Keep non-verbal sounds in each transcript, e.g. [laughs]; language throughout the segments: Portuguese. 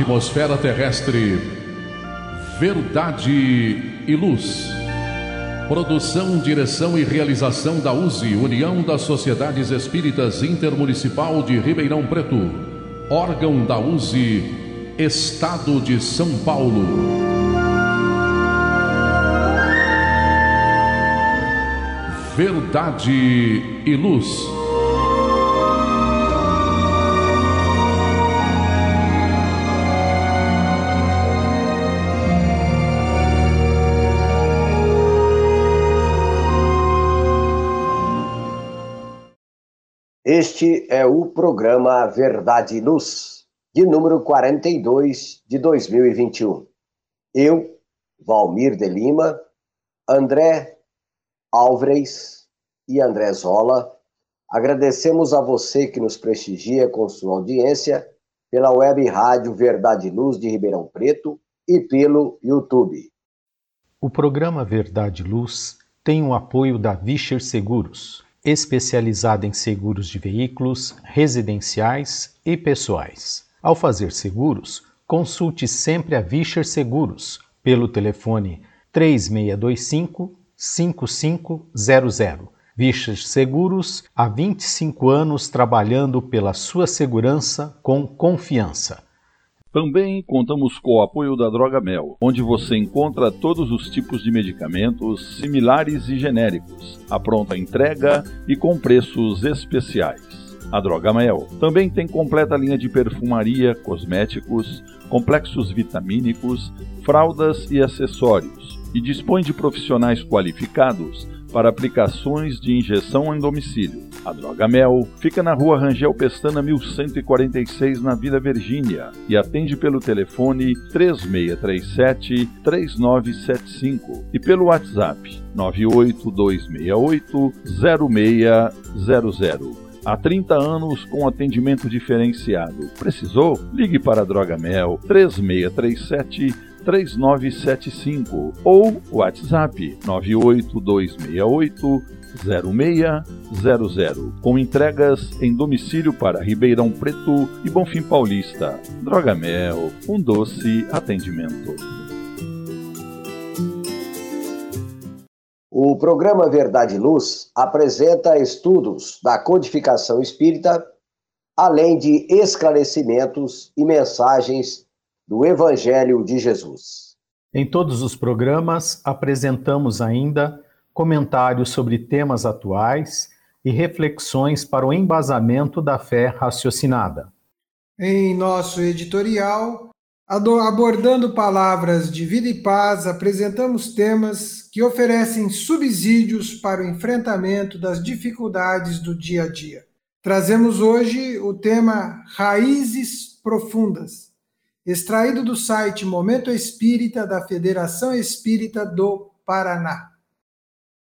atmosfera terrestre. Verdade e luz. Produção, direção e realização da USE, União das Sociedades Espíritas Intermunicipal de Ribeirão Preto. Órgão da USE, Estado de São Paulo. Verdade e luz. Este é o programa Verdade e Luz, de número 42 de 2021. Eu, Valmir de Lima, André Álvares e André Zola, agradecemos a você que nos prestigia com sua audiência pela web rádio Verdade e Luz de Ribeirão Preto e pelo YouTube. O programa Verdade e Luz tem o apoio da Vischer Seguros especializada em seguros de veículos, residenciais e pessoais. Ao fazer seguros, consulte sempre a Vischer Seguros pelo telefone 3625 5500. Vischer Seguros, há 25 anos trabalhando pela sua segurança com confiança. Também contamos com o apoio da Droga Mel, onde você encontra todos os tipos de medicamentos similares e genéricos, a pronta entrega e com preços especiais. A Droga Mel também tem completa linha de perfumaria, cosméticos, complexos vitamínicos, fraldas e acessórios, e dispõe de profissionais qualificados para aplicações de injeção em domicílio. A Droga Mel fica na rua Rangel Pestana 1146, na Vila Virgínia, e atende pelo telefone 3637-3975 e pelo WhatsApp 98268-0600. Há 30 anos com atendimento diferenciado. Precisou? Ligue para a Droga Mel 3637 3975 ou WhatsApp 98268 0600, com entregas em domicílio para Ribeirão Preto e Bonfim Paulista. Droga Mel, um doce atendimento. O programa Verdade e Luz apresenta estudos da codificação espírita, além de esclarecimentos e mensagens do Evangelho de Jesus. Em todos os programas apresentamos ainda comentários sobre temas atuais e reflexões para o embasamento da fé raciocinada. Em nosso editorial, abordando palavras de vida e paz, apresentamos temas que oferecem subsídios para o enfrentamento das dificuldades do dia a dia. Trazemos hoje o tema Raízes Profundas, extraído do site Momento Espírita da Federação Espírita do Paraná.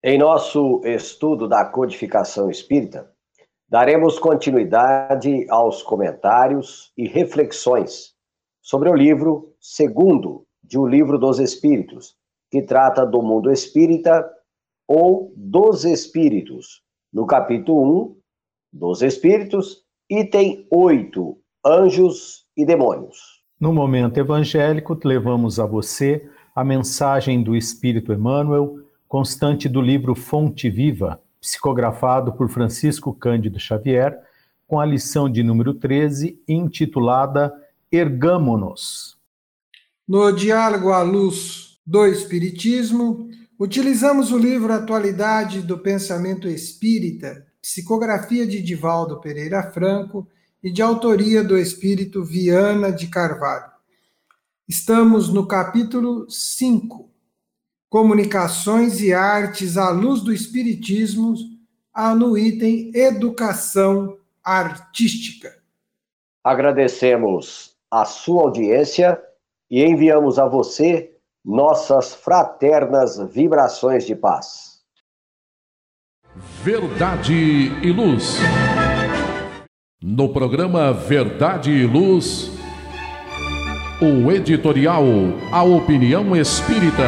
Em nosso estudo da codificação espírita, daremos continuidade aos comentários e reflexões sobre o livro segundo de O Livro dos Espíritos, que trata do mundo espírita ou dos espíritos, no capítulo 1 dos espíritos, item 8, anjos e demônios. No momento evangélico, levamos a você a mensagem do Espírito Emmanuel constante do livro Fonte Viva, psicografado por Francisco Cândido Xavier, com a lição de número 13, intitulada Ergâmonos. No diálogo à luz do Espiritismo, utilizamos o livro Atualidade do Pensamento Espírita, psicografia de Divaldo Pereira Franco e de autoria do espírito Viana de Carvalho. Estamos no capítulo 5, Comunicações e Artes à Luz do Espiritismo, no item Educação Artística. Agradecemos a sua audiência e enviamos a você nossas fraternas vibrações de paz. Verdade e Luz. No programa Verdade e Luz, o editorial A Opinião Espírita.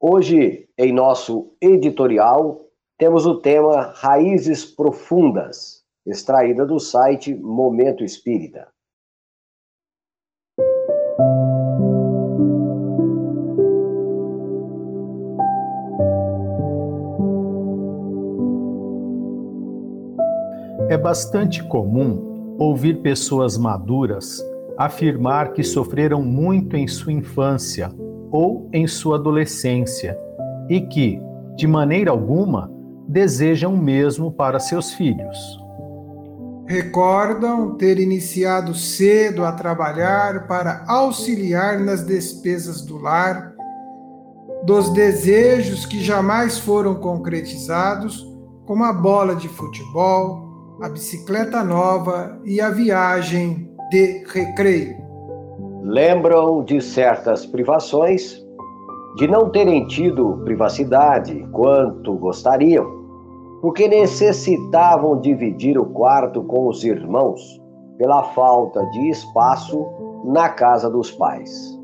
Hoje, em nosso editorial, temos o tema Raízes Profundas, extraída do site Momento Espírita. É bastante comum ouvir pessoas maduras afirmar que sofreram muito em sua infância ou em sua adolescência e que, de maneira alguma, desejam o mesmo para seus filhos. Recordam ter iniciado cedo a trabalhar para auxiliar nas despesas do lar, dos desejos que jamais foram concretizados, como a bola de futebol, a bicicleta nova e a viagem de recreio. Lembram de certas privações, de não terem tido privacidade quanto gostariam, porque necessitavam dividir o quarto com os irmãos pela falta de espaço na casa dos pais.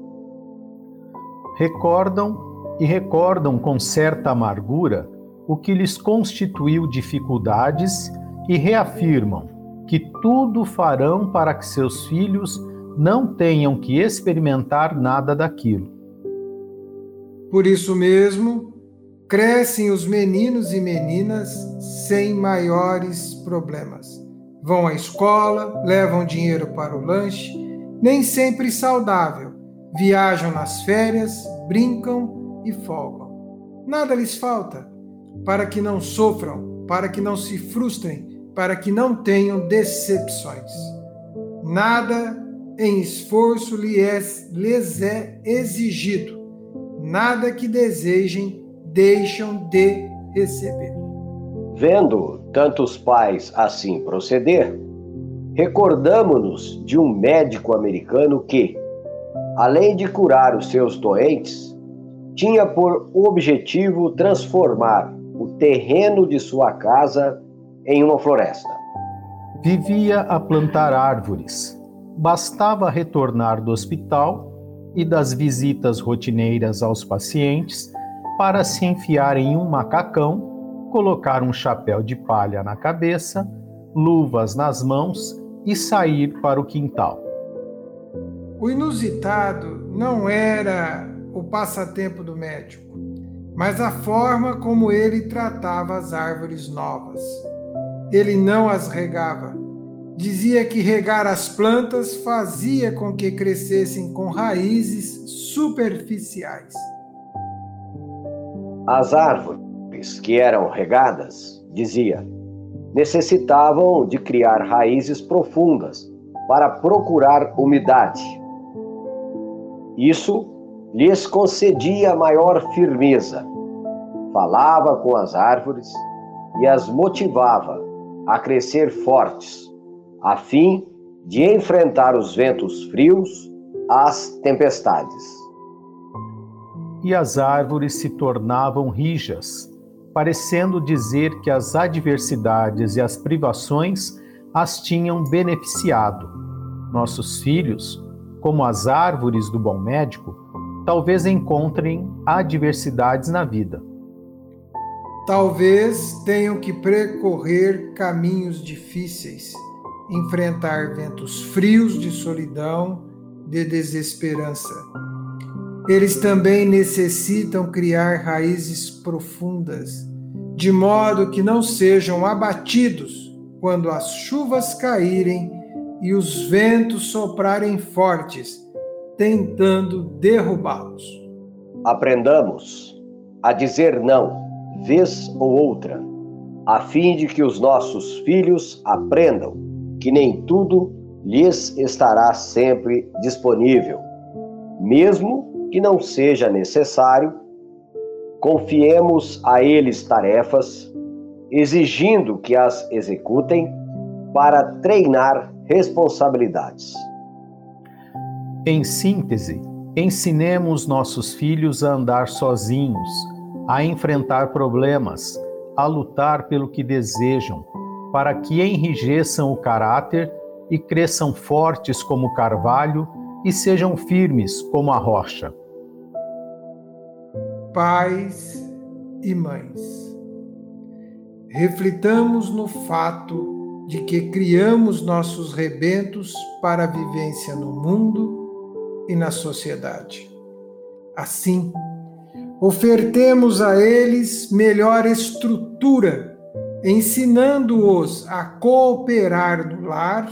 Recordam e recordam com certa amargura o que lhes constituiu dificuldades e reafirmam que tudo farão para que seus filhos não tenham que experimentar nada daquilo. Por isso mesmo, crescem os meninos e meninas sem maiores problemas. Vão à escola, levam dinheiro para o lanche, nem sempre saudável, viajam nas férias, brincam e folgam. Nada lhes falta para que não sofram, para que não se frustrem para que não tenham decepções. Nada em esforço lhes é exigido, nada que desejem deixam de receber. Vendo tantos pais assim proceder, recordamos-nos de um médico americano que, além de curar os seus doentes, tinha por objetivo transformar o terreno de sua casa em uma floresta. Vivia a plantar árvores. Bastava retornar do hospital e das visitas rotineiras aos pacientes para se enfiar em um macacão, colocar um chapéu de palha na cabeça, luvas nas mãos e sair para o quintal. O inusitado não era o passatempo do médico, mas a forma como ele tratava as árvores novas ele não as regava. Dizia que regar as plantas fazia com que crescessem com raízes superficiais. As árvores que eram regadas, dizia, necessitavam de criar raízes profundas para procurar umidade. Isso lhes concedia maior firmeza. Falava com as árvores e as motivava a crescer fortes, a fim de enfrentar os ventos frios, as tempestades. E as árvores se tornavam rijas, parecendo dizer que as adversidades e as privações as tinham beneficiado. Nossos filhos, como as árvores do bom médico, talvez encontrem adversidades na vida Talvez tenham que percorrer caminhos difíceis, enfrentar ventos frios de solidão, de desesperança. Eles também necessitam criar raízes profundas, de modo que não sejam abatidos quando as chuvas caírem e os ventos soprarem fortes, tentando derrubá-los. Aprendamos a dizer não vez ou outra, a fim de que os nossos filhos aprendam que nem tudo lhes estará sempre disponível, mesmo que não seja necessário, confiemos a eles tarefas, exigindo que as executem para treinar responsabilidades. Em síntese, ensinemos nossos filhos a andar sozinhos a enfrentar problemas, a lutar pelo que desejam, para que enrijeçam o caráter e cresçam fortes como o carvalho e sejam firmes como a rocha. Pais e mães, reflitamos no fato de que criamos nossos rebentos para a vivência no mundo e na sociedade. Assim, ofertemos a eles melhor estrutura, ensinando-os a cooperar no lar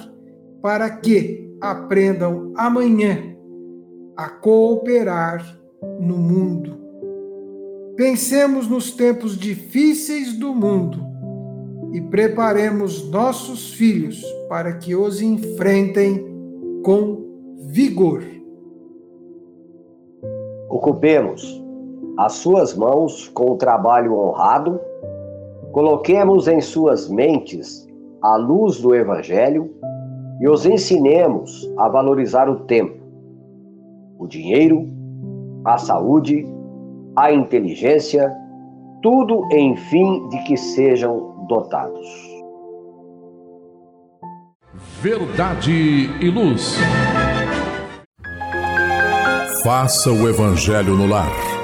para que aprendam amanhã a cooperar no mundo. Pensemos nos tempos difíceis do mundo e preparemos nossos filhos para que os enfrentem com vigor. Ocupemos as suas mãos com o trabalho honrado, coloquemos em suas mentes a luz do Evangelho e os ensinemos a valorizar o tempo, o dinheiro, a saúde, a inteligência, tudo em fim de que sejam dotados. Verdade e luz. Faça o Evangelho no lar.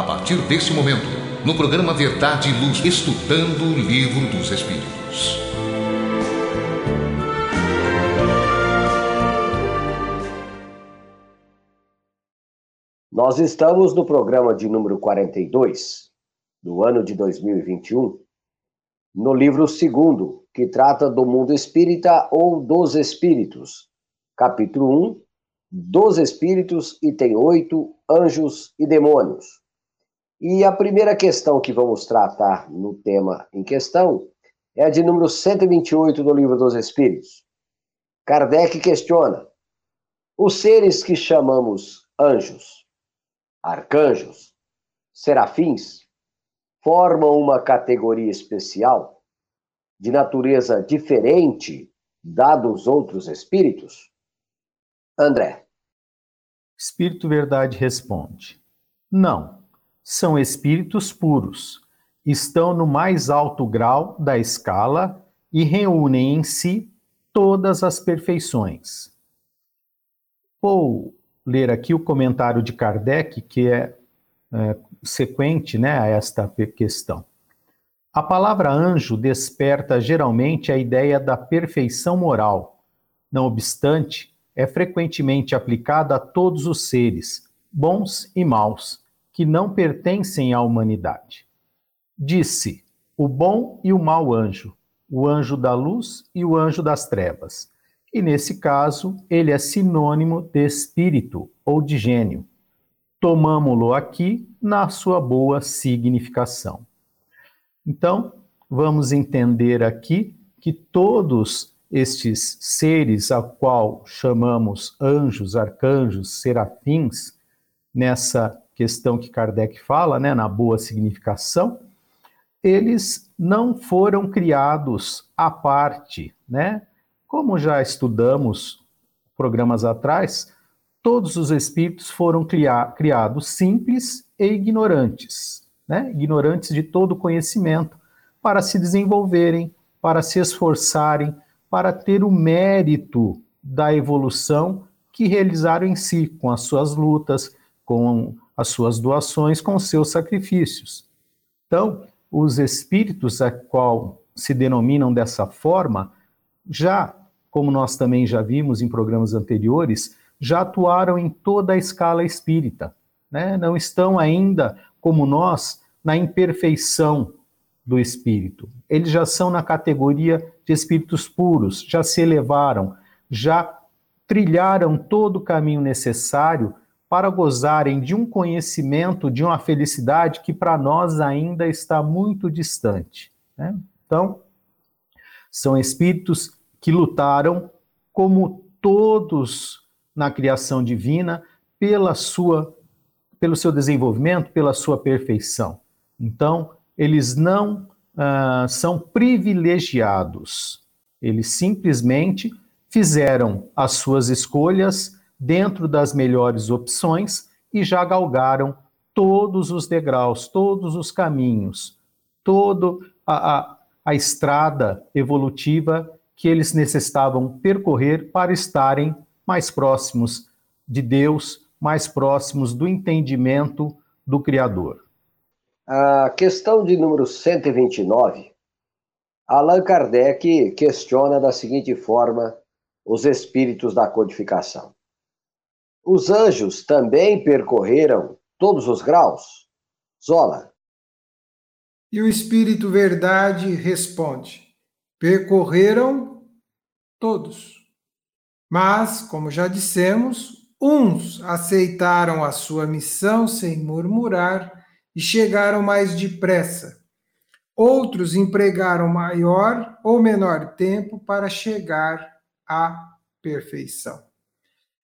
A partir desse momento, no programa Verdade e Luz, estudando o Livro dos Espíritos. Nós estamos no programa de número 42, do ano de 2021, no livro segundo, que trata do mundo espírita ou dos espíritos, capítulo 1, dos espíritos, item 8, anjos e demônios. E a primeira questão que vamos tratar no tema em questão é a de número 128 do livro dos espíritos. Kardec questiona: os seres que chamamos anjos arcanjos, serafins, formam uma categoria especial de natureza diferente da dos outros espíritos? André. Espírito Verdade responde: Não, são espíritos puros. Estão no mais alto grau da escala e reúnem em si todas as perfeições. Ou ler aqui o comentário de Kardec, que é, é sequente né, a esta questão. A palavra anjo desperta geralmente a ideia da perfeição moral. Não obstante, é frequentemente aplicada a todos os seres, bons e maus, que não pertencem à humanidade. Disse o bom e o mau anjo, o anjo da luz e o anjo das trevas e nesse caso ele é sinônimo de espírito ou de gênio. Tomamos-lo aqui na sua boa significação. Então, vamos entender aqui que todos estes seres a qual chamamos anjos, arcanjos, serafins, nessa questão que Kardec fala, né, na boa significação, eles não foram criados à parte, né? Como já estudamos programas atrás, todos os espíritos foram criados simples e ignorantes, né? ignorantes de todo conhecimento, para se desenvolverem, para se esforçarem, para ter o mérito da evolução que realizaram em si, com as suas lutas, com as suas doações, com seus sacrifícios. Então, os espíritos a qual se denominam dessa forma já como nós também já vimos em programas anteriores, já atuaram em toda a escala espírita. Né? Não estão ainda, como nós, na imperfeição do espírito. Eles já são na categoria de espíritos puros, já se elevaram, já trilharam todo o caminho necessário para gozarem de um conhecimento, de uma felicidade que para nós ainda está muito distante. Né? Então, são espíritos que lutaram, como todos na criação divina, pela sua, pelo seu desenvolvimento, pela sua perfeição. Então, eles não uh, são privilegiados, eles simplesmente fizeram as suas escolhas dentro das melhores opções e já galgaram todos os degraus, todos os caminhos, toda a, a, estrada evolutiva que eles necessitavam percorrer para estarem mais próximos de Deus, mais próximos do entendimento do Criador. A questão de número 129, Allan Kardec questiona da seguinte forma os espíritos da codificação. Os anjos também percorreram todos os graus? Zola. E o Espírito Verdade responde: percorreram todos. Mas, como já dissemos, uns aceitaram a sua missão sem murmurar e chegaram mais depressa. Outros empregaram maior ou menor tempo para chegar à perfeição.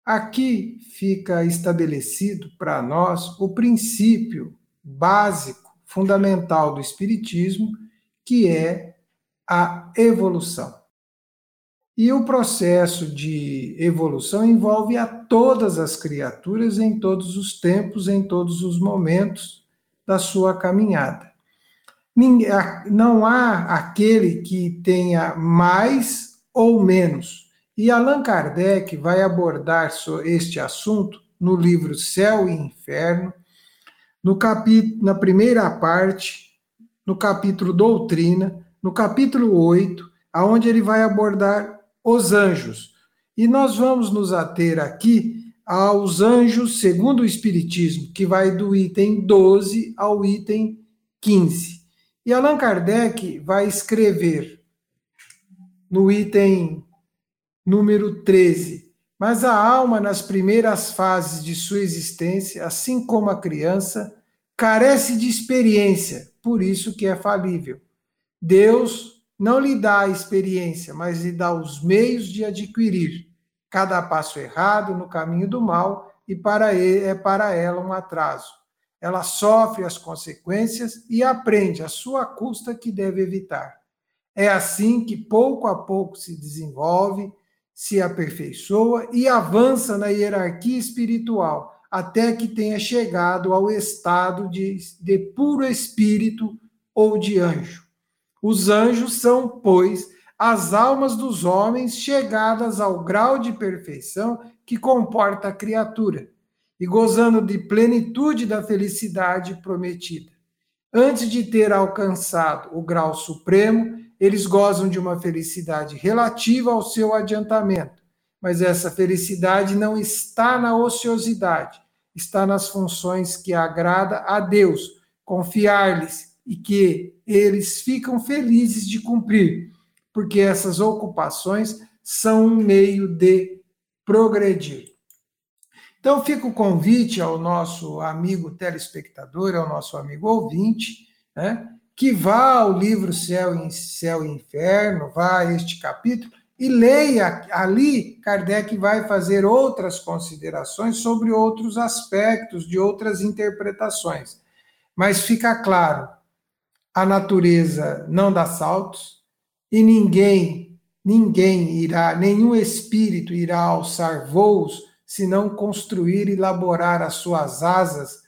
Aqui fica estabelecido para nós o princípio básico, fundamental do Espiritismo, que é a evolução. E o processo de evolução envolve a todas as criaturas em todos os tempos, em todos os momentos da sua caminhada. Não há aquele que tenha mais ou menos. E Allan Kardec vai abordar este assunto no livro Céu e Inferno, no capítulo, na primeira parte, no capítulo Doutrina, no capítulo 8, aonde ele vai abordar os anjos. E nós vamos nos ater aqui aos anjos segundo o Espiritismo, que vai do item 12 ao item 15. E Allan Kardec vai escrever no item número 13. Mas a alma, nas primeiras fases de sua existência, assim como a criança, carece de experiência, por isso que é falível. Deus não lhe dá a experiência, mas lhe dá os meios de adquirir. Cada passo errado no caminho do mal e para ele, é para ela um atraso. Ela sofre as consequências e aprende a sua custa que deve evitar. É assim que pouco a pouco se desenvolve se aperfeiçoa e avança na hierarquia espiritual, até que tenha chegado ao estado de, de puro espírito ou de anjo. Os anjos são, pois, as almas dos homens chegadas ao grau de perfeição que comporta a criatura, e gozando de plenitude da felicidade prometida. Antes de ter alcançado o grau supremo, eles gozam de uma felicidade relativa ao seu adiantamento, mas essa felicidade não está na ociosidade, está nas funções que agrada a Deus, confiar-lhes e que eles ficam felizes de cumprir, porque essas ocupações são um meio de progredir. Então fica o convite ao nosso amigo telespectador, ao nosso amigo ouvinte, né, que vá ao livro Céu e, Céu e Inferno, vá a este capítulo e leia. Ali, Kardec vai fazer outras considerações sobre outros aspectos, de outras interpretações. Mas fica claro: a natureza não dá saltos e ninguém, ninguém irá, nenhum espírito irá alçar voos se não construir e elaborar as suas asas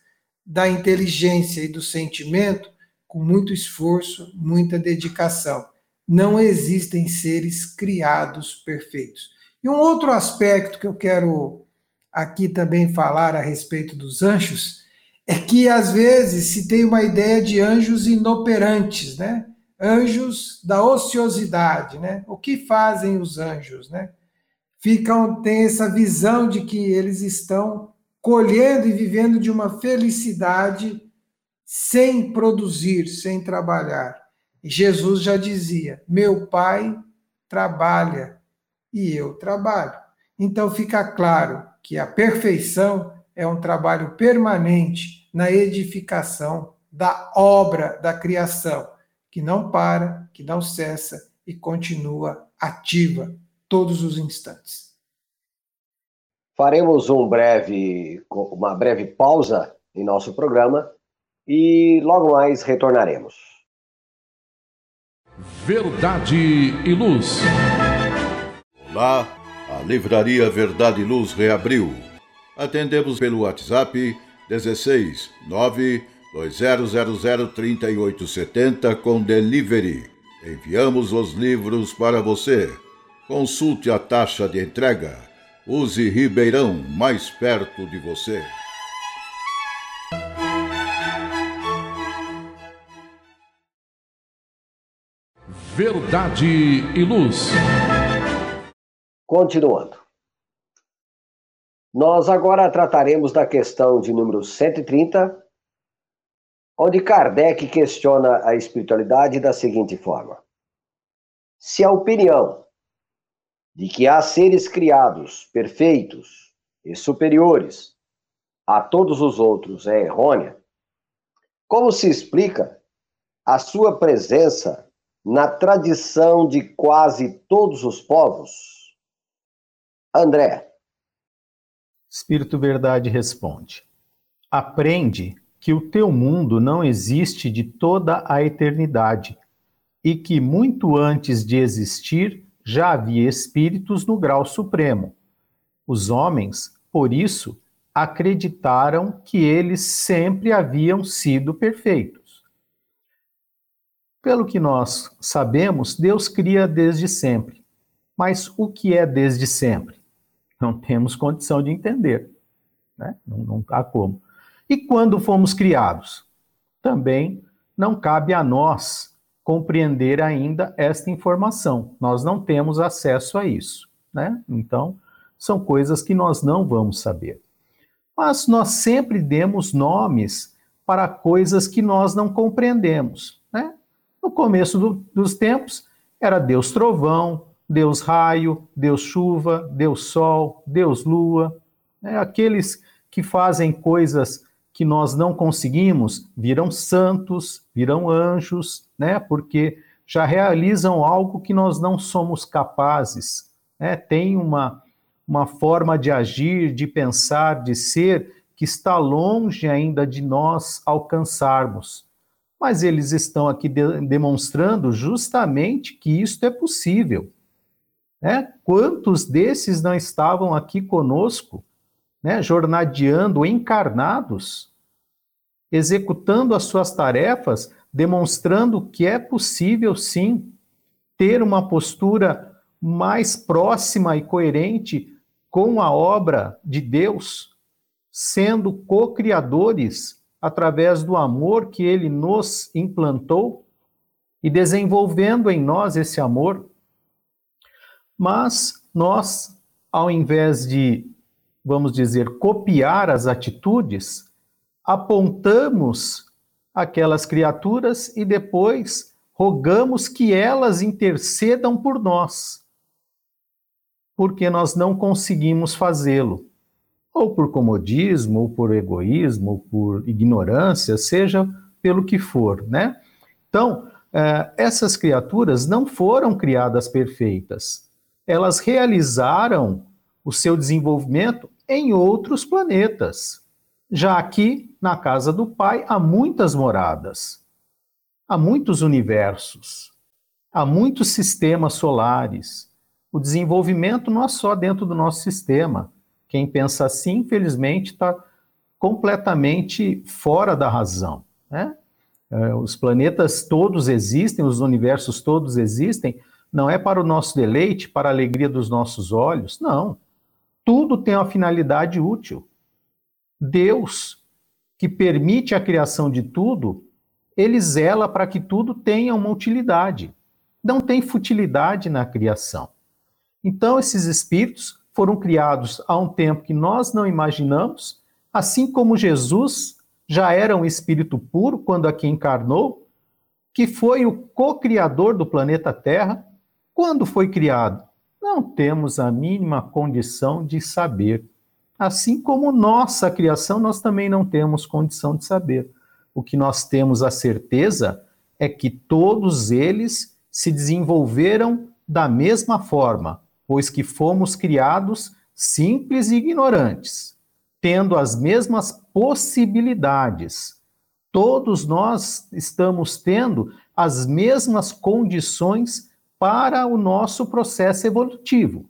da inteligência e do sentimento com muito esforço, muita dedicação. Não existem seres criados perfeitos. E um outro aspecto que eu quero aqui também falar a respeito dos anjos é que às vezes se tem uma ideia de anjos inoperantes, né? Anjos da ociosidade, né? O que fazem os anjos, né? Ficam tem essa visão de que eles estão colhendo e vivendo de uma felicidade sem produzir, sem trabalhar. Jesus já dizia: Meu Pai trabalha e eu trabalho. Então fica claro que a perfeição é um trabalho permanente na edificação da obra da criação, que não para, que não cessa e continua ativa todos os instantes. Faremos um breve, uma breve pausa em nosso programa e logo mais retornaremos. Verdade e Luz. Olá, a Livraria Verdade e Luz reabriu. Atendemos pelo WhatsApp 16 9 2000 3870 com delivery. Enviamos os livros para você. Consulte a taxa de entrega. Use Ribeirão mais perto de você. Verdade e Luz. Continuando. Nós agora trataremos da questão de número 130, onde Kardec questiona a espiritualidade da seguinte forma: Se a opinião de que há seres criados perfeitos e superiores a todos os outros é errônea, como se explica a sua presença na tradição de quase todos os povos? André. Espírito Verdade responde: Aprende que o teu mundo não existe de toda a eternidade e que muito antes de existir já havia espíritos no grau supremo. Os homens, por isso, acreditaram que eles sempre haviam sido perfeitos. Pelo que nós sabemos, Deus cria desde sempre. Mas o que é desde sempre? Não temos condição de entender. Né? Não, não há como. E quando fomos criados? Também não cabe a nós compreender ainda esta informação. Nós não temos acesso a isso. Né? Então, são coisas que nós não vamos saber. Mas nós sempre demos nomes para coisas que nós não compreendemos. No começo do, dos tempos, era Deus trovão, Deus raio, Deus chuva, Deus sol, Deus lua. Né? Aqueles que fazem coisas que nós não conseguimos virão santos, virão anjos, né? porque já realizam algo que nós não somos capazes. Né? Tem uma, uma forma de agir, de pensar, de ser, que está longe ainda de nós alcançarmos mas eles estão aqui de demonstrando justamente que isto é possível. Né? Quantos desses não estavam aqui conosco, né, jornadeando, encarnados, executando as suas tarefas, demonstrando que é possível sim ter uma postura mais próxima e coerente com a obra de Deus, sendo co-criadores através do amor que ele nos implantou e desenvolvendo em nós esse amor. Mas nós, ao invés de, vamos dizer, copiar as atitudes, apontamos aquelas criaturas e depois rogamos que elas intercedam por nós, porque nós não conseguimos fazê-lo ou por comodismo, ou por egoísmo, ou por ignorância, seja pelo que for, né? Então, eh, essas criaturas não foram criadas perfeitas. Elas realizaram o seu desenvolvimento em outros planetas. Já aqui, na casa do Pai, há muitas moradas, há muitos universos, há muitos sistemas solares. O desenvolvimento não é só dentro do nosso sistema, quem pensa assim, infelizmente, está completamente fora da razão. Né? É, os planetas todos existem, os universos todos existem, não é para o nosso deleite, para a alegria dos nossos olhos, não. Tudo tem uma finalidade útil. Deus, que permite a criação de tudo, ele zela para que tudo tenha uma utilidade. Não tem futilidade na criação. Então, esses espíritos foram criados há um tempo que nós não imaginamos, assim como Jesus já era um espírito puro quando aqui encarnou, que foi o co-criador do planeta Terra, quando foi criado? Não temos a mínima condição de saber. Assim como nossa criação, nós também não temos condição de saber. O que nós temos a certeza é que todos eles se desenvolveram da mesma forma, pois que fomos criados simples e ignorantes, tendo as mesmas possibilidades. Todos nós estamos tendo as mesmas condições para o nosso processo evolutivo.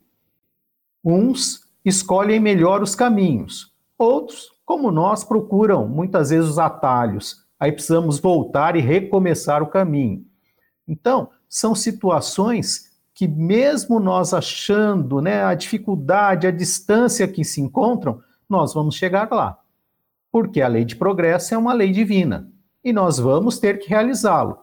Uns escolhem melhor os caminhos, outros, como nós, procuram muitas vezes os atalhos. Aí precisamos voltar e recomeçar o caminho. Então, são situações que mesmo nós achando né, a dificuldade, a distância que se encontram, nós vamos chegar lá. Porque a lei de progresso é uma lei divina e nós vamos ter que realizá-lo.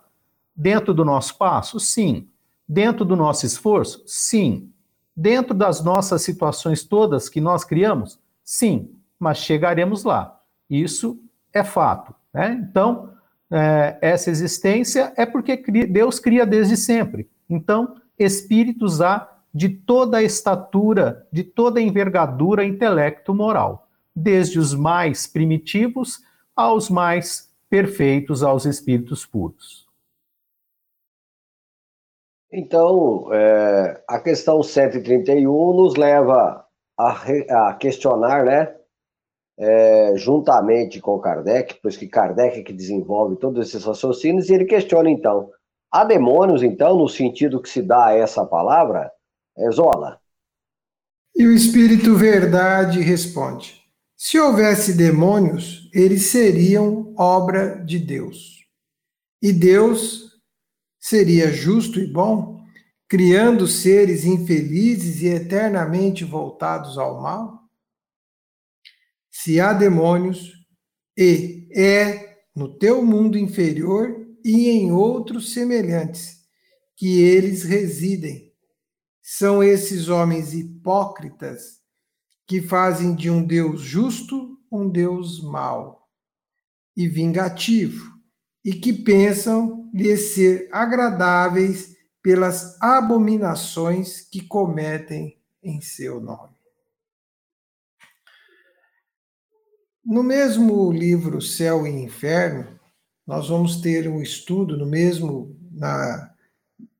Dentro do nosso passo? Sim. Dentro do nosso esforço? Sim. Dentro das nossas situações todas que nós criamos? Sim. Mas chegaremos lá. Isso é fato. Né? Então, é, essa existência é porque Deus cria desde sempre. Então, espíritos há de toda a estatura, de toda a envergadura intelecto-moral, desde os mais primitivos aos mais perfeitos, aos espíritos puros. Então, é, a questão 131 nos leva a, a questionar, né, é, juntamente com Kardec, pois que Kardec é que desenvolve todos esses raciocínios, e ele questiona, então, Há demônios, então, no sentido que se dá a essa palavra? É Zola. E o Espírito Verdade responde: Se houvesse demônios, eles seriam obra de Deus. E Deus seria justo e bom, criando seres infelizes e eternamente voltados ao mal? Se há demônios, e é no teu mundo inferior e em outros semelhantes, que eles residem. São esses homens hipócritas que fazem de um Deus justo um Deus mau e vingativo, e que pensam lhe ser agradáveis pelas abominações que cometem em seu nome. No mesmo livro Céu e Inferno, nós vamos ter um estudo no mesmo, na,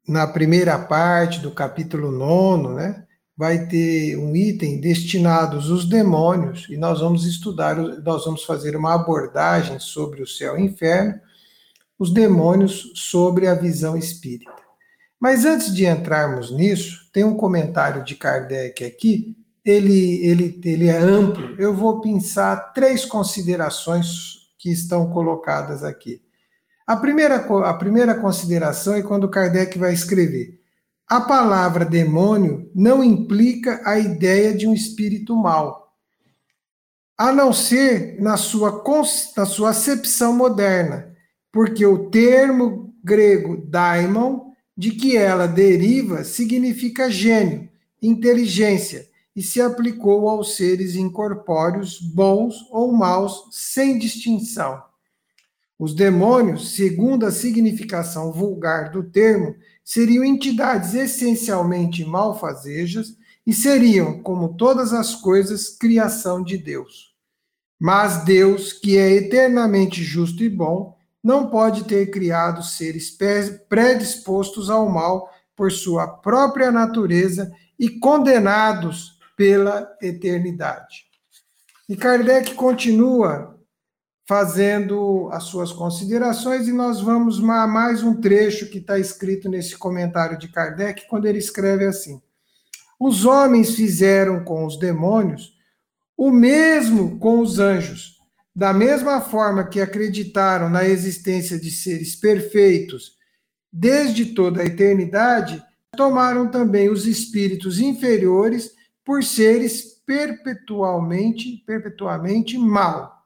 na primeira parte do capítulo 9, né? Vai ter um item destinados os demônios, e nós vamos estudar, nós vamos fazer uma abordagem sobre o céu e o inferno, os demônios sobre a visão espírita. Mas antes de entrarmos nisso, tem um comentário de Kardec aqui, ele, ele, ele é amplo, eu vou pensar três considerações que estão colocadas aqui. A primeira, a primeira consideração é quando Kardec vai escrever: a palavra demônio não implica a ideia de um espírito mau, a não ser na sua, na sua acepção moderna, porque o termo grego daimon, de que ela deriva, significa gênio, inteligência, e se aplicou aos seres incorpóreos, bons ou maus, sem distinção. Os demônios, segundo a significação vulgar do termo, seriam entidades essencialmente malfazejas e seriam, como todas as coisas, criação de Deus. Mas Deus, que é eternamente justo e bom, não pode ter criado seres predispostos ao mal por sua própria natureza e condenados pela eternidade. E Kardec continua fazendo as suas considerações e nós vamos a mais um trecho que está escrito nesse comentário de Kardec, quando ele escreve assim: Os homens fizeram com os demônios o mesmo com os anjos, da mesma forma que acreditaram na existência de seres perfeitos desde toda a eternidade, tomaram também os espíritos inferiores por seres perpetualmente, perpetuamente mal.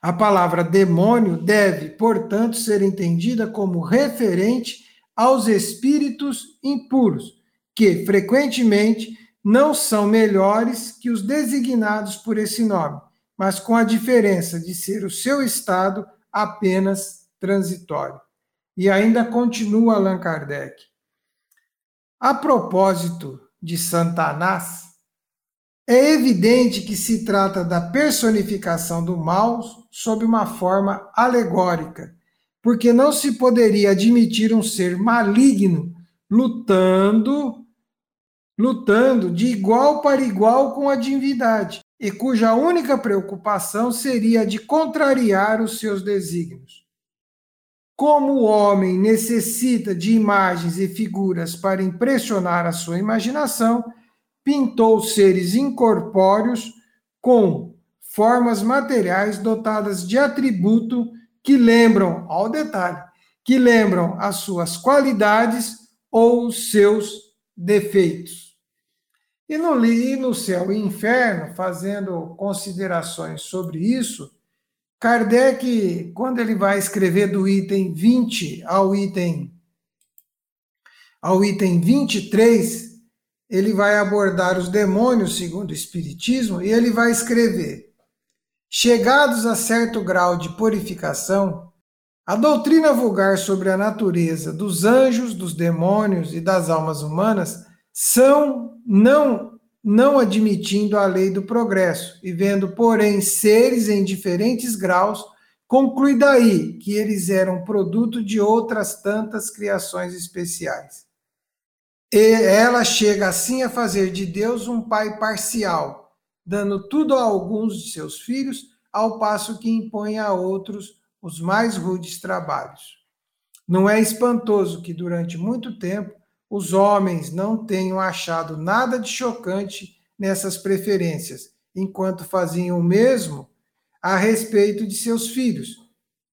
A palavra demônio deve, portanto, ser entendida como referente aos espíritos impuros, que frequentemente não são melhores que os designados por esse nome, mas com a diferença de ser o seu estado apenas transitório. E ainda continua Allan Kardec. A propósito de Santanás, é evidente que se trata da personificação do mal sob uma forma alegórica, porque não se poderia admitir um ser maligno lutando lutando de igual para igual com a divindade, e cuja única preocupação seria de contrariar os seus desígnios. Como o homem necessita de imagens e figuras para impressionar a sua imaginação, pintou seres incorpóreos com formas materiais dotadas de atributo que lembram, ao detalhe, que lembram as suas qualidades ou os seus defeitos. E no, e no céu e inferno, fazendo considerações sobre isso, Kardec, quando ele vai escrever do item 20 ao item ao item 23, ele vai abordar os demônios segundo o Espiritismo e ele vai escrever: Chegados a certo grau de purificação, a doutrina vulgar sobre a natureza dos anjos, dos demônios e das almas humanas são não não admitindo a lei do progresso e vendo, porém, seres em diferentes graus, conclui daí que eles eram produto de outras tantas criações especiais. E ela chega assim a fazer de Deus um pai parcial, dando tudo a alguns de seus filhos, ao passo que impõe a outros os mais rudes trabalhos. Não é espantoso que durante muito tempo os homens não tenham achado nada de chocante nessas preferências, enquanto faziam o mesmo a respeito de seus filhos,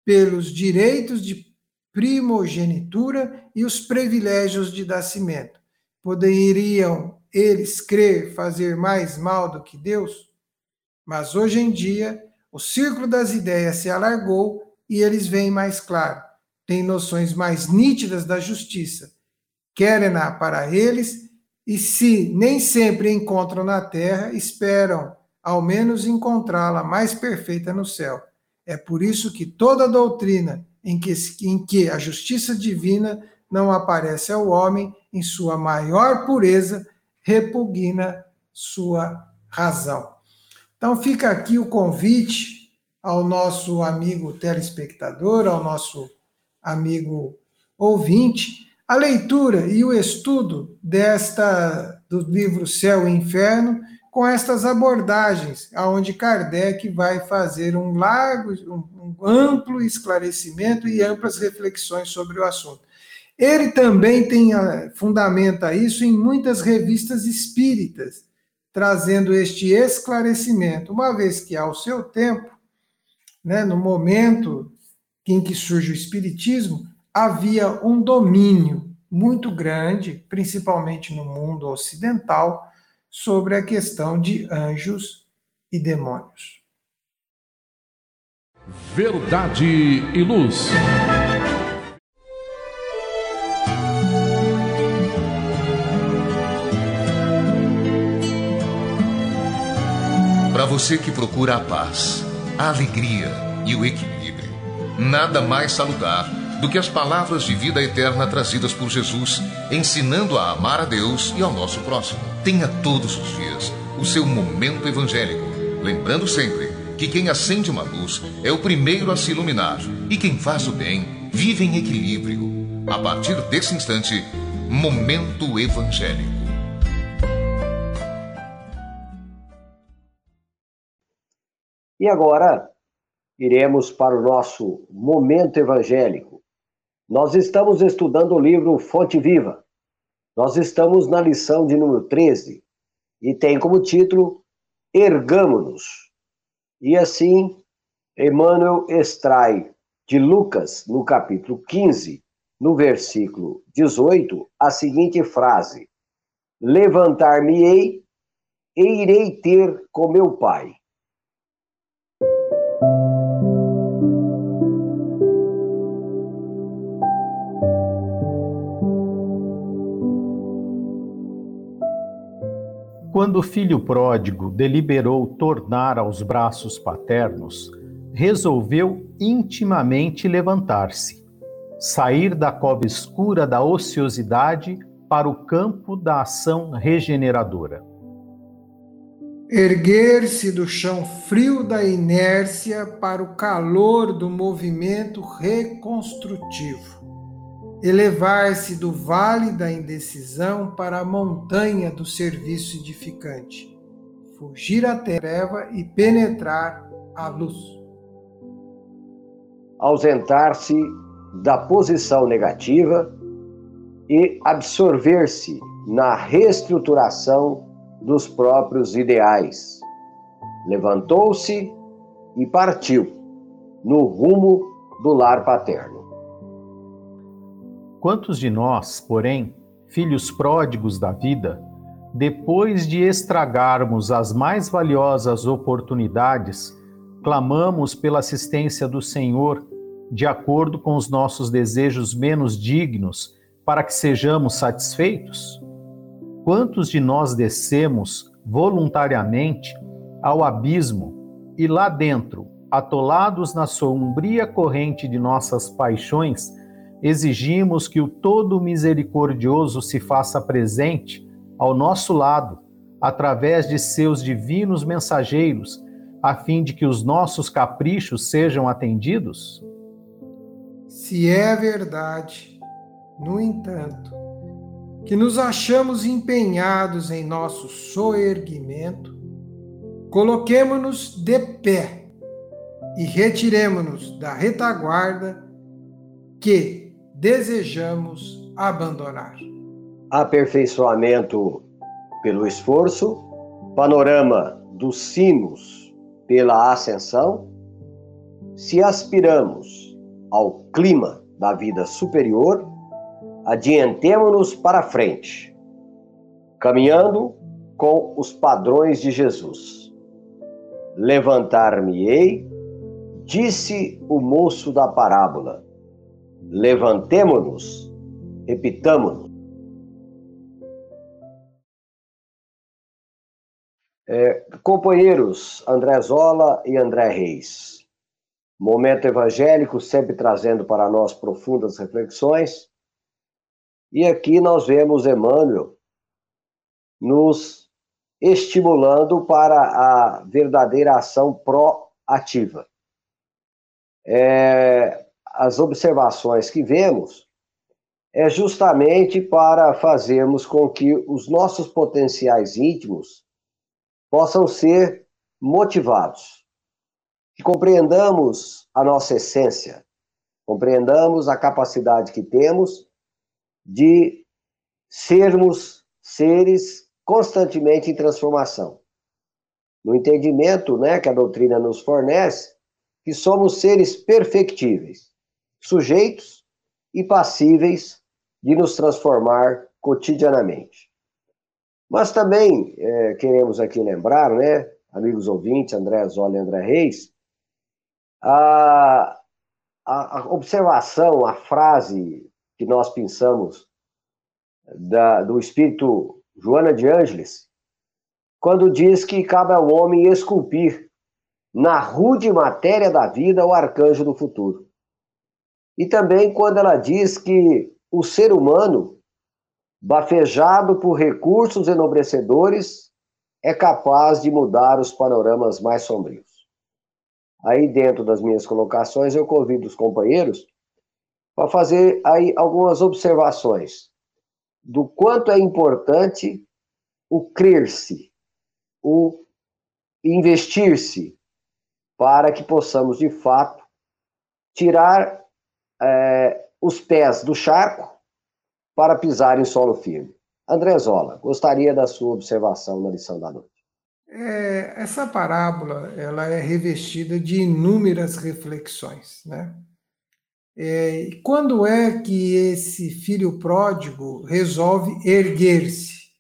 pelos direitos de primogenitura e os privilégios de nascimento Poderiam eles crer fazer mais mal do que Deus? Mas hoje em dia, o círculo das ideias se alargou e eles veem mais claro, têm noções mais nítidas da justiça, querem-na para eles e, se nem sempre encontram na terra, esperam ao menos encontrá-la mais perfeita no céu. É por isso que toda doutrina em que, em que a justiça divina não aparece ao homem em sua maior pureza, repugna sua razão. Então fica aqui o convite ao nosso amigo telespectador, ao nosso amigo ouvinte, a leitura e o estudo desta do livro Céu e Inferno com estas abordagens, aonde Kardec vai fazer um largo, um, um amplo esclarecimento e amplas reflexões sobre o assunto. Ele também tem ah, fundamenta isso em muitas revistas espíritas, trazendo este esclarecimento, uma vez que ao seu tempo, né, no momento em que surge o espiritismo, havia um domínio muito grande, principalmente no mundo ocidental, sobre a questão de anjos e demônios. Verdade e luz. Para você que procura a paz, a alegria e o equilíbrio, nada mais saludar do que as palavras de vida eterna trazidas por Jesus, ensinando a amar a Deus e ao nosso próximo. Tenha todos os dias o seu momento evangélico, lembrando sempre que quem acende uma luz é o primeiro a se iluminar e quem faz o bem vive em equilíbrio. A partir desse instante, Momento Evangélico. E agora iremos para o nosso momento evangélico. Nós estamos estudando o livro Fonte Viva. Nós estamos na lição de número 13 e tem como título Ergamos-nos. E assim, Emmanuel extrai de Lucas, no capítulo 15, no versículo 18, a seguinte frase: Levantar-me-ei e irei ter com meu Pai. Quando o filho pródigo deliberou tornar aos braços paternos, resolveu intimamente levantar-se. sair da cova escura da ociosidade para o campo da ação regeneradora. Erguer-se do chão frio da inércia para o calor do movimento reconstrutivo. Elevar-se do vale da indecisão para a montanha do serviço edificante. Fugir à treva e penetrar a luz. Ausentar-se da posição negativa e absorver-se na reestruturação dos próprios ideais. Levantou-se e partiu no rumo do lar paterno. Quantos de nós, porém, filhos pródigos da vida, depois de estragarmos as mais valiosas oportunidades, clamamos pela assistência do Senhor de acordo com os nossos desejos menos dignos para que sejamos satisfeitos? Quantos de nós descemos voluntariamente ao abismo e lá dentro, atolados na sombria corrente de nossas paixões, exigimos que o Todo Misericordioso se faça presente ao nosso lado, através de seus divinos mensageiros, a fim de que os nossos caprichos sejam atendidos? Se é verdade, no entanto, que nos achamos empenhados em nosso soerguimento, coloquemo-nos de pé e retiremo-nos da retaguarda que desejamos abandonar. Aperfeiçoamento pelo esforço, panorama dos cimos pela ascensão, se aspiramos ao clima da vida superior, adiantemo-nos para frente, caminhando com os padrões de Jesus. Levantar-me-ei, disse o moço da parábola. Levantemo-nos, repitamo-nos. É, companheiros André Zola e André Reis, momento evangélico sempre trazendo para nós profundas reflexões e aqui nós vemos Emmanuel nos estimulando para a verdadeira ação proativa. É, as observações que vemos é justamente para fazermos com que os nossos potenciais íntimos possam ser motivados, que compreendamos a nossa essência, compreendamos a capacidade que temos de sermos seres constantemente em transformação. No entendimento né, que a doutrina nos fornece, que somos seres perfectíveis, sujeitos e passíveis de nos transformar cotidianamente. Mas também é, queremos aqui lembrar, né, amigos ouvintes, André Zola e André Reis, a, a, a observação, a frase que nós pensamos da, do espírito Joana de Ângeles, quando diz que cabe ao homem esculpir na rude matéria da vida o arcanjo do futuro. E também quando ela diz que o ser humano, bafejado por recursos enobrecedores, é capaz de mudar os panoramas mais sombrios. Aí, dentro das minhas colocações, eu convido os companheiros para fazer aí algumas observações do quanto é importante o crer-se, o investir-se, para que possamos, de fato, tirar é, os pés do charco para pisar em solo firme. André Zola, gostaria da sua observação na lição da noite. É, essa parábola ela é revestida de inúmeras reflexões, né? É, quando é que esse filho pródigo resolve erguer-se?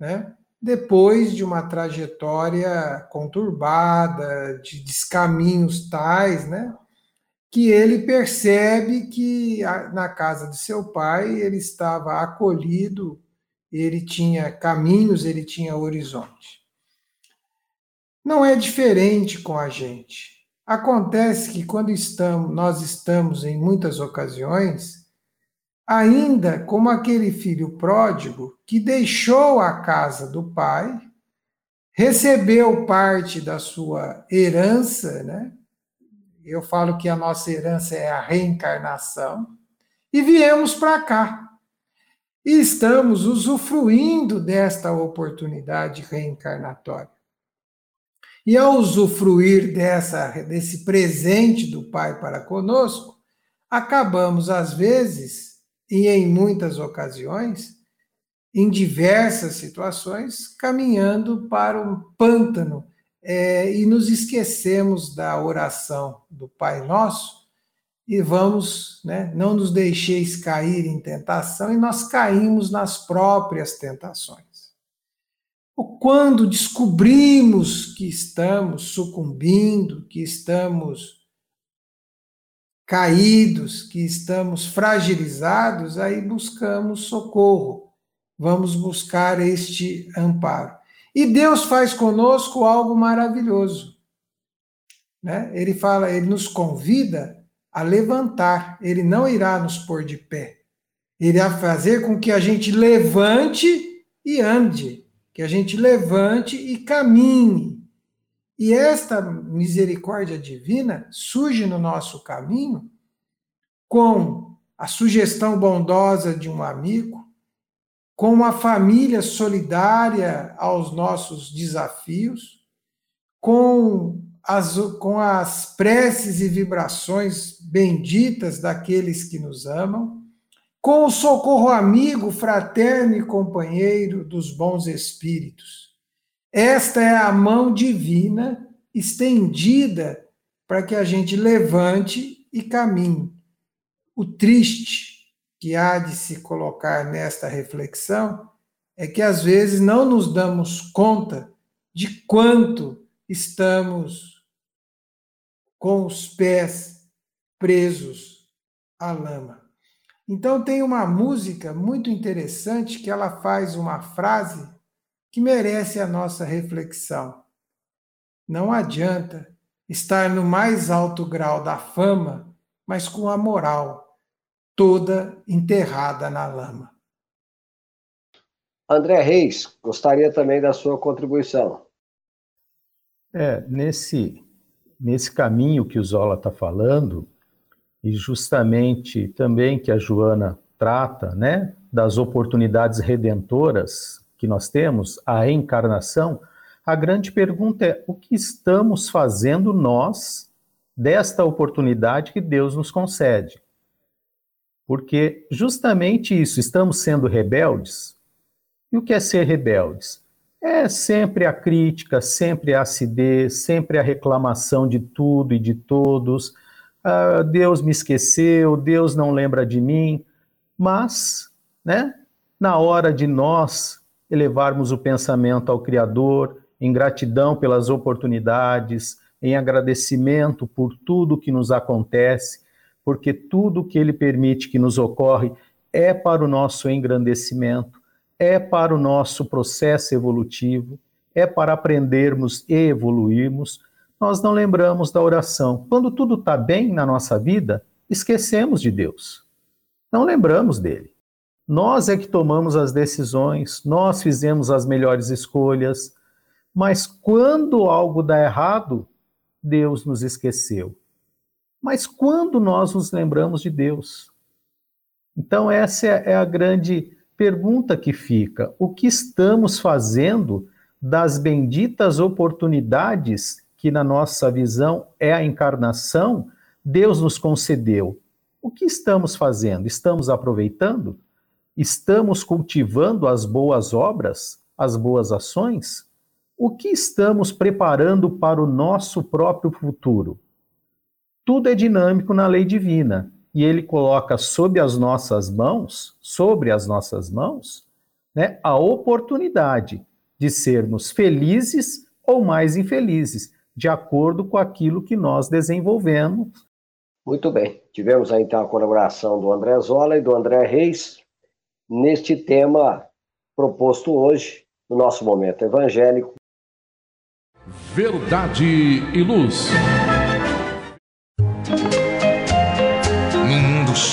Né? Depois de uma trajetória conturbada, de descaminhos tais, né? Que ele percebe que na casa de seu pai ele estava acolhido, ele tinha caminhos, ele tinha horizonte. Não é diferente com a gente. Acontece que quando estamos, nós estamos em muitas ocasiões, ainda como aquele filho pródigo que deixou a casa do pai, recebeu parte da sua herança, né? Eu falo que a nossa herança é a reencarnação, e viemos para cá. E estamos usufruindo desta oportunidade reencarnatória. E ao usufruir dessa, desse presente do Pai para conosco, acabamos, às vezes, e em muitas ocasiões, em diversas situações, caminhando para um pântano é, e nos esquecemos da oração do Pai Nosso e vamos, né, não nos deixeis cair em tentação e nós caímos nas próprias tentações ou quando descobrimos que estamos sucumbindo, que estamos caídos, que estamos fragilizados, aí buscamos socorro, vamos buscar este amparo. E Deus faz conosco algo maravilhoso. Né? Ele fala, ele nos convida a levantar, ele não irá nos pôr de pé. Ele irá fazer com que a gente levante e ande que a gente levante e caminhe. E esta misericórdia divina surge no nosso caminho com a sugestão bondosa de um amigo, com uma família solidária aos nossos desafios, com as, com as preces e vibrações benditas daqueles que nos amam, com o socorro amigo, fraterno e companheiro dos bons espíritos. Esta é a mão divina estendida para que a gente levante e caminhe. O triste que há de se colocar nesta reflexão é que às vezes não nos damos conta de quanto estamos com os pés presos à lama. Então tem uma música muito interessante que ela faz uma frase que merece a nossa reflexão. Não adianta estar no mais alto grau da fama, mas com a moral toda enterrada na lama. André Reis, gostaria também da sua contribuição. É, nesse, nesse caminho que o Zola está falando, e justamente também que a Joana trata, né, das oportunidades redentoras que nós temos, a reencarnação, a grande pergunta é: o que estamos fazendo nós desta oportunidade que Deus nos concede? Porque justamente isso, estamos sendo rebeldes. E o que é ser rebeldes? É sempre a crítica, sempre a acidez, sempre a reclamação de tudo e de todos ah, Deus me esqueceu, Deus não lembra de mim, mas, né, na hora de nós elevarmos o pensamento ao Criador, em gratidão pelas oportunidades, em agradecimento por tudo que nos acontece, porque tudo que Ele permite que nos ocorre é para o nosso engrandecimento, é para o nosso processo evolutivo, é para aprendermos e evoluirmos, nós não lembramos da oração. Quando tudo está bem na nossa vida, esquecemos de Deus. Não lembramos dele. Nós é que tomamos as decisões, nós fizemos as melhores escolhas, mas quando algo dá errado, Deus nos esqueceu. Mas quando nós nos lembramos de Deus? Então, essa é a grande pergunta que fica: o que estamos fazendo das benditas oportunidades que na nossa visão é a encarnação, Deus nos concedeu. O que estamos fazendo? Estamos aproveitando? Estamos cultivando as boas obras, as boas ações? O que estamos preparando para o nosso próprio futuro? Tudo é dinâmico na lei divina e ele coloca sob as nossas mãos, sobre as nossas mãos, né, a oportunidade de sermos felizes ou mais infelizes, de acordo com aquilo que nós desenvolvemos. Muito bem. Tivemos aí então a colaboração do André Zola e do André Reis neste tema proposto hoje no nosso momento evangélico. Verdade e luz.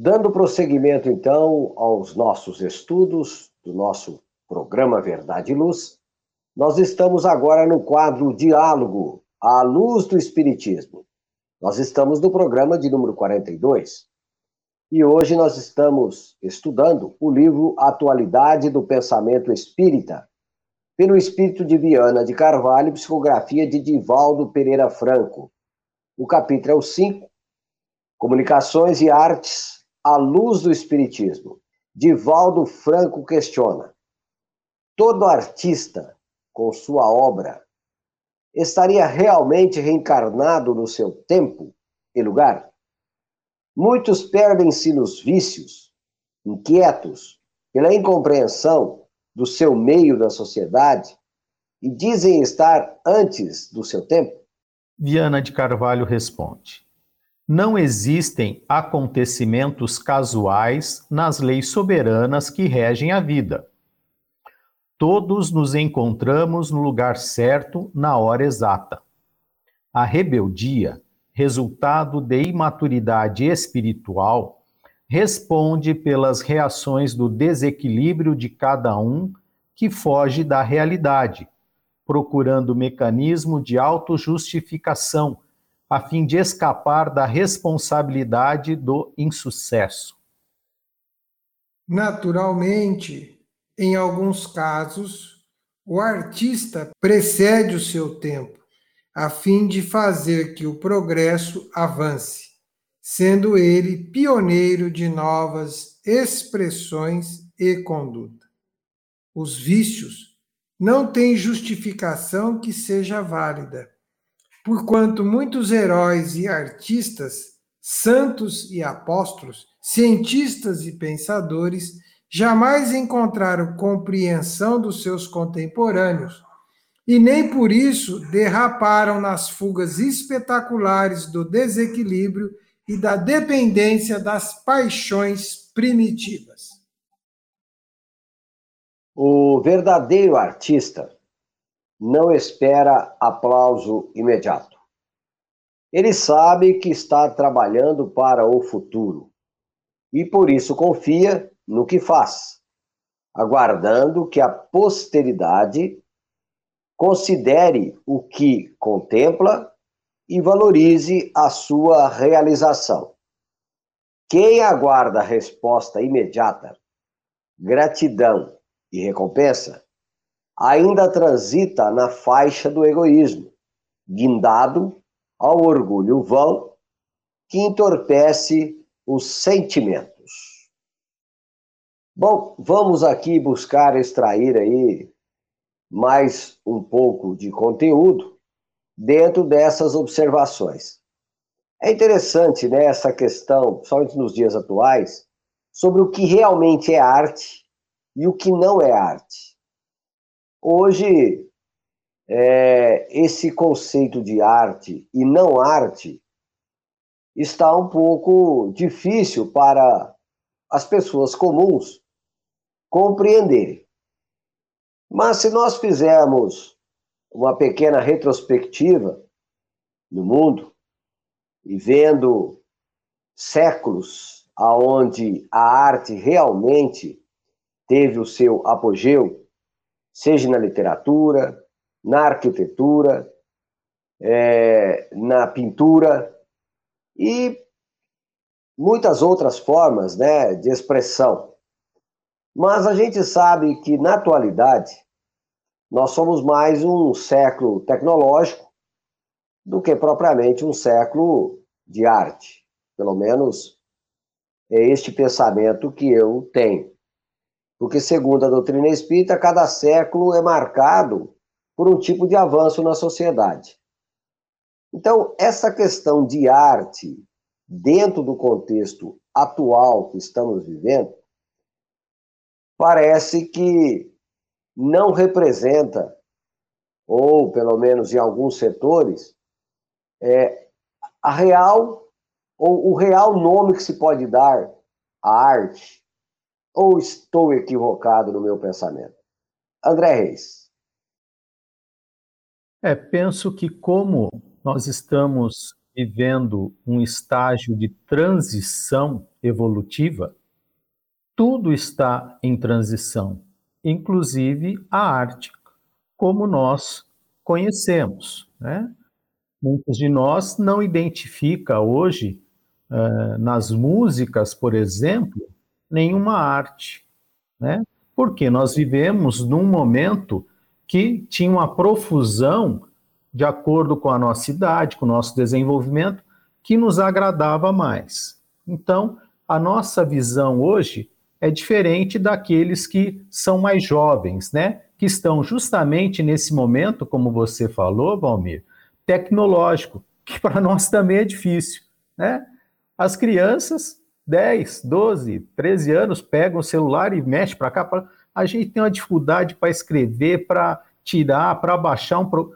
Dando prosseguimento, então, aos nossos estudos do nosso programa Verdade e Luz, nós estamos agora no quadro Diálogo à Luz do Espiritismo. Nós estamos no programa de número 42 e hoje nós estamos estudando o livro Atualidade do Pensamento Espírita, pelo espírito de Viana de Carvalho, psicografia de Divaldo Pereira Franco. O capítulo é o 5, Comunicações e Artes à luz do Espiritismo. Divaldo Franco questiona: todo artista, com sua obra, estaria realmente reencarnado no seu tempo e lugar? Muitos perdem-se nos vícios, inquietos pela incompreensão do seu meio da sociedade e dizem estar antes do seu tempo? Viana de Carvalho responde: não existem acontecimentos casuais nas leis soberanas que regem a vida. Todos nos encontramos no lugar certo na hora exata. A rebeldia, resultado de imaturidade espiritual, responde pelas reações do desequilíbrio de cada um que foge da realidade, procurando mecanismo de autojustificação a fim de escapar da responsabilidade do insucesso. Naturalmente, em alguns casos, o artista precede o seu tempo, a fim de fazer que o progresso avance, sendo ele pioneiro de novas expressões e conduta. Os vícios não têm justificação que seja válida porquanto muitos heróis e artistas, santos e apóstolos, cientistas e pensadores jamais encontraram compreensão dos seus contemporâneos e nem por isso derraparam nas fugas espetaculares do desequilíbrio e da dependência das paixões primitivas. O verdadeiro artista não espera aplauso imediato. Ele sabe que está trabalhando para o futuro e por isso confia no que faz, aguardando que a posteridade considere o que contempla e valorize a sua realização. Quem aguarda resposta imediata, gratidão e recompensa, ainda transita na faixa do egoísmo, guindado ao orgulho vão que entorpece os sentimentos. Bom, vamos aqui buscar extrair aí mais um pouco de conteúdo dentro dessas observações. É interessante né, essa questão, principalmente nos dias atuais, sobre o que realmente é arte e o que não é arte. Hoje, é, esse conceito de arte e não arte está um pouco difícil para as pessoas comuns compreenderem. Mas se nós fizermos uma pequena retrospectiva no mundo e vendo séculos aonde a arte realmente teve o seu apogeu, seja na literatura, na arquitetura, é, na pintura e muitas outras formas né, de expressão. Mas a gente sabe que, na atualidade, nós somos mais um século tecnológico do que propriamente um século de arte. Pelo menos é este pensamento que eu tenho. Porque, segundo a doutrina espírita, cada século é marcado por um tipo de avanço na sociedade. Então, essa questão de arte dentro do contexto atual que estamos vivendo, parece que não representa, ou pelo menos em alguns setores, é, a real ou o real nome que se pode dar à arte, ou estou equivocado no meu pensamento? André Reis. É, penso que como nós estamos vivendo um estágio de transição evolutiva, tudo está em transição, inclusive a arte, como nós conhecemos. Né? Muitos de nós não identifica hoje uh, nas músicas, por exemplo, nenhuma arte, né? Porque nós vivemos num momento que tinha uma profusão de acordo com a nossa idade, com o nosso desenvolvimento, que nos agradava mais. Então, a nossa visão hoje é diferente daqueles que são mais jovens, né? Que estão justamente nesse momento, como você falou, Valmir, tecnológico, [laughs] que para nós também é difícil, né? As crianças, 10, 12, 13 anos, pegam o celular e mexem para cá. Pra... A gente tem uma dificuldade para escrever, para tirar, para baixar um. Pro...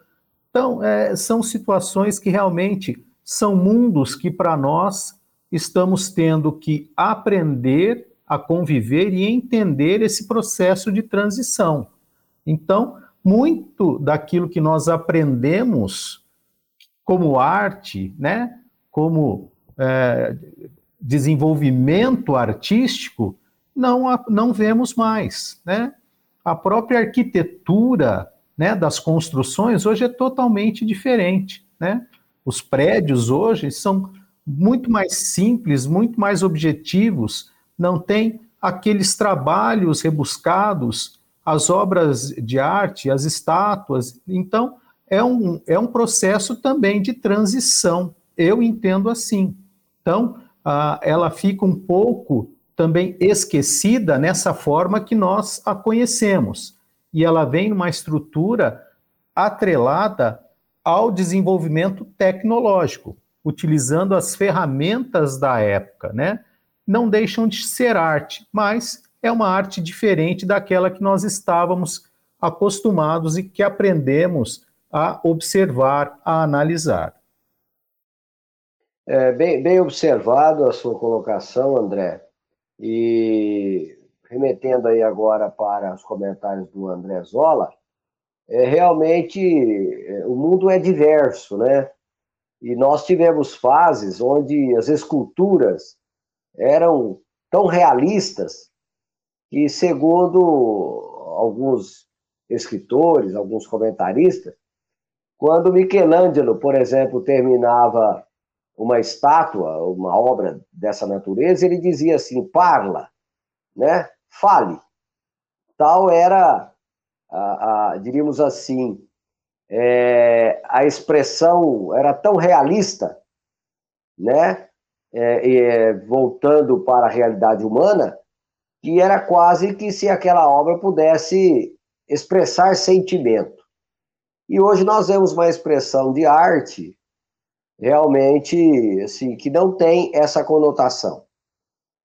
Então, é, são situações que realmente são mundos que para nós estamos tendo que aprender a conviver e entender esse processo de transição. Então, muito daquilo que nós aprendemos como arte, né, como é, desenvolvimento artístico, não, não vemos mais. Né? A própria arquitetura né, das construções hoje é totalmente diferente. Né? Os prédios hoje são muito mais simples, muito mais objetivos, não tem aqueles trabalhos rebuscados, as obras de arte, as estátuas. Então, é um, é um processo também de transição. Eu entendo assim. Então, ah, ela fica um pouco também esquecida nessa forma que nós a conhecemos. E ela vem numa estrutura atrelada ao desenvolvimento tecnológico, utilizando as ferramentas da época, né? Não deixam de ser arte, mas é uma arte diferente daquela que nós estávamos acostumados e que aprendemos a observar, a analisar. É, bem, bem observado a sua colocação, André. E remetendo aí agora para os comentários do André Zola, é, realmente é, o mundo é diverso, né? E nós tivemos fases onde as esculturas eram tão realistas que, segundo alguns escritores, alguns comentaristas, quando Michelangelo, por exemplo, terminava uma estátua, uma obra dessa natureza, ele dizia assim: parla, né? Fale. Tal era, a, a, diríamos assim, é, a expressão era tão realista, né? É, é, voltando para a realidade humana, que era quase que se aquela obra pudesse expressar sentimento. E hoje nós vemos uma expressão de arte realmente assim, que não tem essa conotação.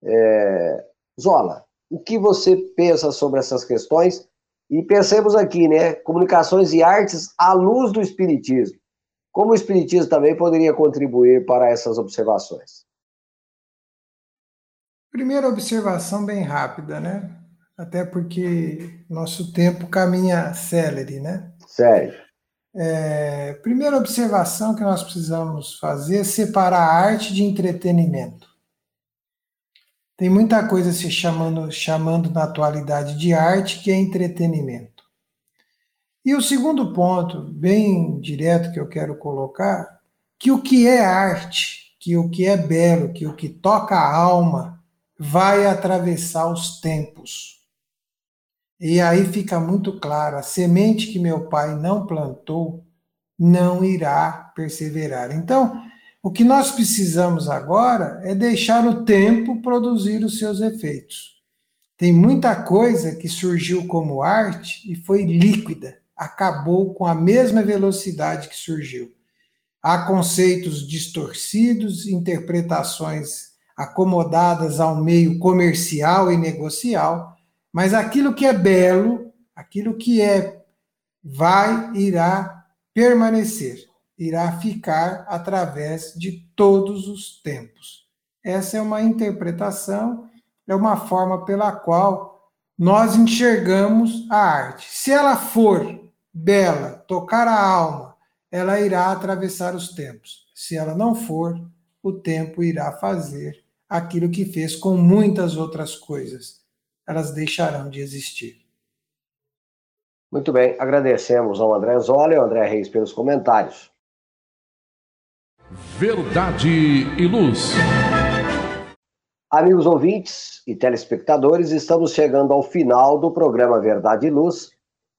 É, Zola, o que você pensa sobre essas questões? E pensemos aqui, né, comunicações e artes à luz do Espiritismo. Como o Espiritismo também poderia contribuir para essas observações? Primeira observação bem rápida, né? Até porque nosso tempo caminha célere, né? Sério. É, primeira observação que nós precisamos fazer é separar a arte de entretenimento. Tem muita coisa se chamando, chamando na atualidade de arte que é entretenimento. E o segundo ponto, bem direto que eu quero colocar, que o que é arte, que o que é belo, que o que toca a alma, vai atravessar os tempos. E aí fica muito claro: a semente que meu pai não plantou não irá perseverar. Então, o que nós precisamos agora é deixar o tempo produzir os seus efeitos. Tem muita coisa que surgiu como arte e foi líquida, acabou com a mesma velocidade que surgiu. Há conceitos distorcidos, interpretações acomodadas ao meio comercial e negocial, mas aquilo que é belo, aquilo que é vai irá permanecer, irá ficar através de todos os tempos. Essa é uma interpretação, é uma forma pela qual nós enxergamos a arte. Se ela for bela, tocar a alma, ela irá atravessar os tempos. Se ela não for, o tempo irá fazer aquilo que fez com muitas outras coisas. Elas deixarão de existir. Muito bem, agradecemos ao André Zola e ao André Reis pelos comentários. Verdade e Luz. Amigos ouvintes e telespectadores, estamos chegando ao final do programa Verdade e Luz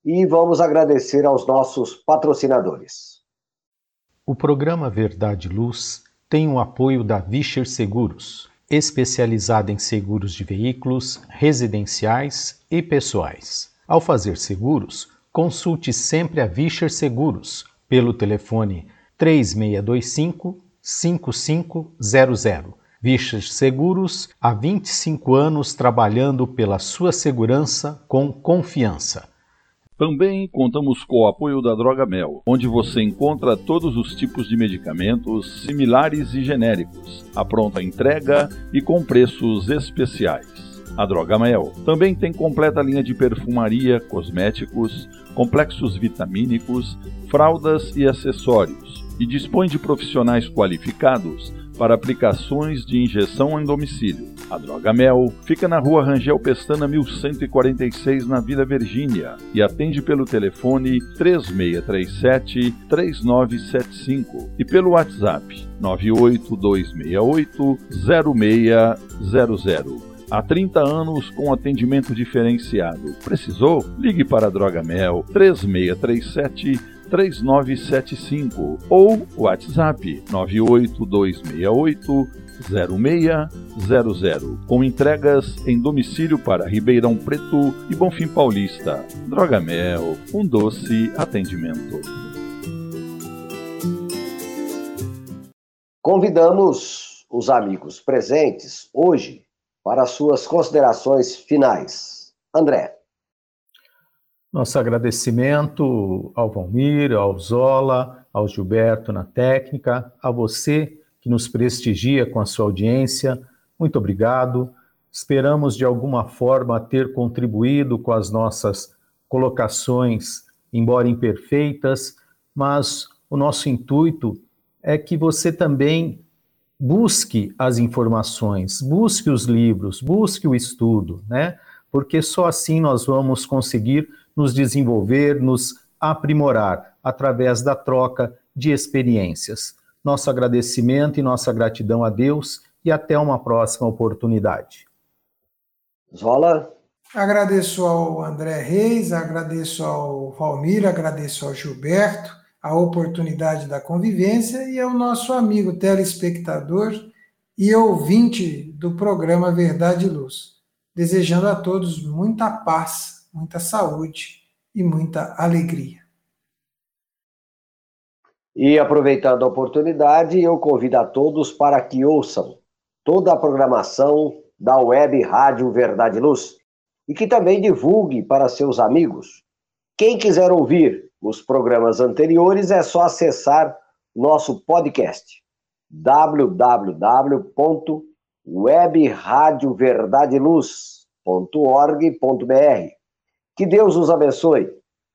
e vamos agradecer aos nossos patrocinadores. O programa Verdade e Luz tem o apoio da Vischer Seguros, especializada em seguros de veículos, residenciais e pessoais. Ao fazer seguros, consulte sempre a Vischer Seguros pelo telefone 3625 5500. Vischer Seguros, há 25 anos trabalhando pela sua segurança com confiança. Também contamos com o apoio da Droga Mel, onde você encontra todos os tipos de medicamentos similares e genéricos, a pronta entrega e com preços especiais a Droga Mel. Também tem completa linha de perfumaria, cosméticos, complexos vitamínicos, fraldas e acessórios, e dispõe de profissionais qualificados para aplicações de injeção em domicílio. A Droga Mel fica na rua Rangel Pestana 1146, na Vila Virgínia, e atende pelo telefone 3637-3975 e pelo WhatsApp 98268 0600. Há 30 anos com atendimento diferenciado. Precisou? Ligue para a Droga Mel 3637 3975 ou WhatsApp 98268 0600 com entregas em domicílio para Ribeirão Preto e Bonfim Paulista. Droga Mel, um doce atendimento. Convidamos os amigos presentes hoje para suas considerações finais. André. Nosso agradecimento ao Valmir, ao Zola, ao Gilberto na técnica, a você que nos prestigia com a sua audiência. Muito obrigado. Esperamos de alguma forma ter contribuído com as nossas colocações, embora imperfeitas, mas o nosso intuito é que você também busque as informações, busque os livros, busque o estudo, né? Porque só assim nós vamos conseguir nos desenvolver, nos aprimorar através da troca de experiências. Nosso agradecimento e nossa gratidão a Deus e até uma próxima oportunidade. Zola. Agradeço ao André Reis, agradeço ao Valmir, agradeço ao Gilberto a oportunidade da convivência e ao nosso amigo telespectador e ouvinte do programa Verdade e Luz. Desejando a todos muita paz, muita saúde e muita alegria. E aproveitando a oportunidade, eu convido a todos para que ouçam toda a programação da Web Rádio Verdade Luz e que também divulgue para seus amigos. Quem quiser ouvir os programas anteriores, é só acessar nosso podcast www.webradioverdadeluz.org.br. Que Deus os abençoe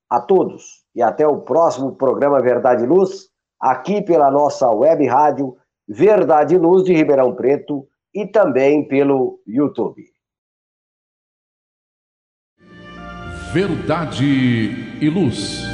a todos e até o próximo programa Verdade e Luz, aqui pela nossa web rádio Verdade e Luz de Ribeirão Preto e também pelo YouTube. Verdade e Luz.